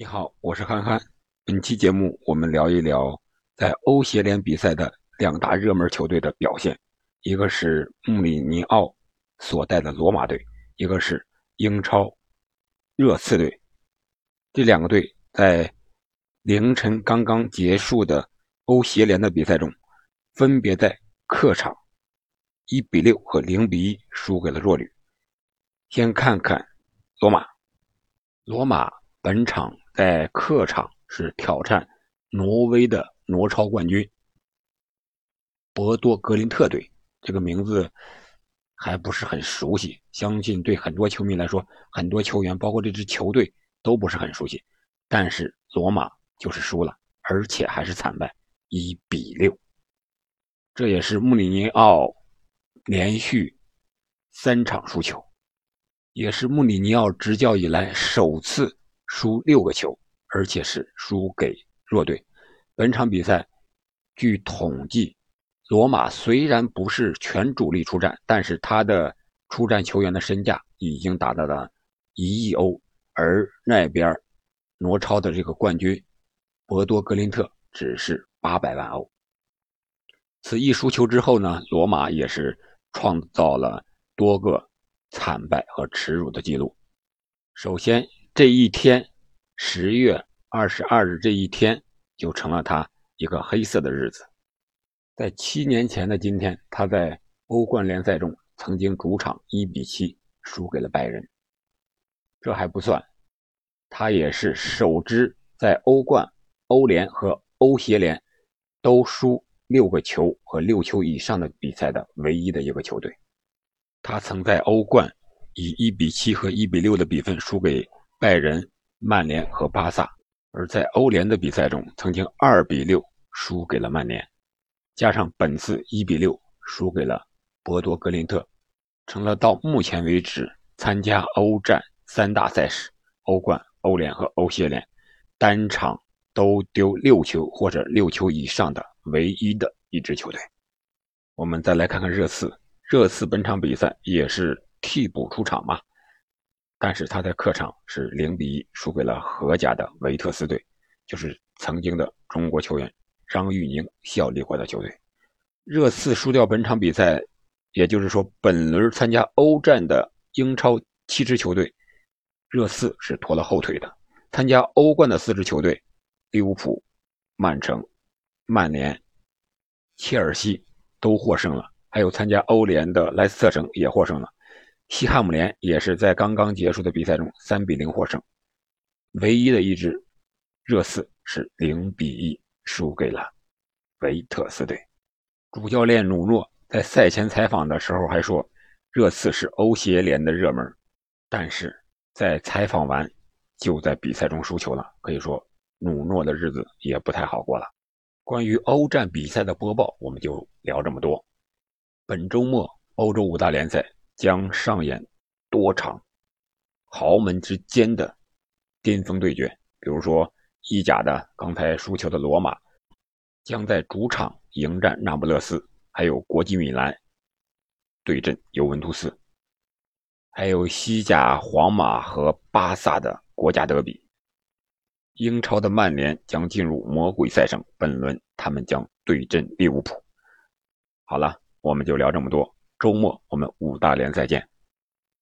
你好，我是憨憨。本期节目我们聊一聊在欧协联比赛的两大热门球队的表现，一个是穆里尼奥所带的罗马队，一个是英超热刺队。这两个队在凌晨刚刚结束的欧协联的比赛中，分别在客场一比六和零比一输给了弱旅。先看看罗马，罗马本场。在客场是挑战挪威的挪超冠军博多格林特队，这个名字还不是很熟悉，相信对很多球迷来说，很多球员包括这支球队都不是很熟悉。但是罗马就是输了，而且还是惨败，一比六。这也是穆里尼奥连续三场输球，也是穆里尼奥执教以来首次。输六个球，而且是输给弱队。本场比赛，据统计，罗马虽然不是全主力出战，但是他的出战球员的身价已经达到了一亿欧，而那边挪超的这个冠军博多格林特只是八百万欧。此一输球之后呢，罗马也是创造了多个惨败和耻辱的记录。首先。这一天，十月二十二日这一天就成了他一个黑色的日子。在七年前的今天，他在欧冠联赛中曾经主场一比七输给了拜仁。这还不算，他也是首支在欧冠、欧联和欧协联都输六个球和六球以上的比赛的唯一的一个球队。他曾在欧冠以一比七和一比六的比分输给。拜仁、曼联和巴萨，而在欧联的比赛中，曾经二比六输给了曼联，加上本次一比六输给了博多格林特，成了到目前为止参加欧战三大赛事——欧冠、欧联和欧协联，单场都丢六球或者六球以上的唯一的一支球队。我们再来看看热刺，热刺本场比赛也是替补出场嘛。但是他在客场是零比一输给了荷甲的维特斯队，就是曾经的中国球员张玉宁效力过的球队。热刺输掉本场比赛，也就是说本轮参加欧战的英超七支球队，热刺是拖了后腿的。参加欧冠的四支球队，利物浦、曼城、曼联、切尔西都获胜了，还有参加欧联的莱斯特城也获胜了。西汉姆联也是在刚刚结束的比赛中三比零获胜，唯一的一支热刺是零比一输给了维特斯队。主教练努诺在赛前采访的时候还说，热刺是欧协联的热门，但是在采访完就在比赛中输球了，可以说努诺的日子也不太好过了。关于欧战比赛的播报，我们就聊这么多。本周末欧洲五大联赛。将上演多场豪门之间的巅峰对决，比如说意甲的刚才输球的罗马将在主场迎战那不勒斯，还有国际米兰对阵尤文图斯，还有西甲皇马和巴萨的国家德比。英超的曼联将进入魔鬼赛程，本轮他们将对阵利物浦。好了，我们就聊这么多。周末我们五大连再见。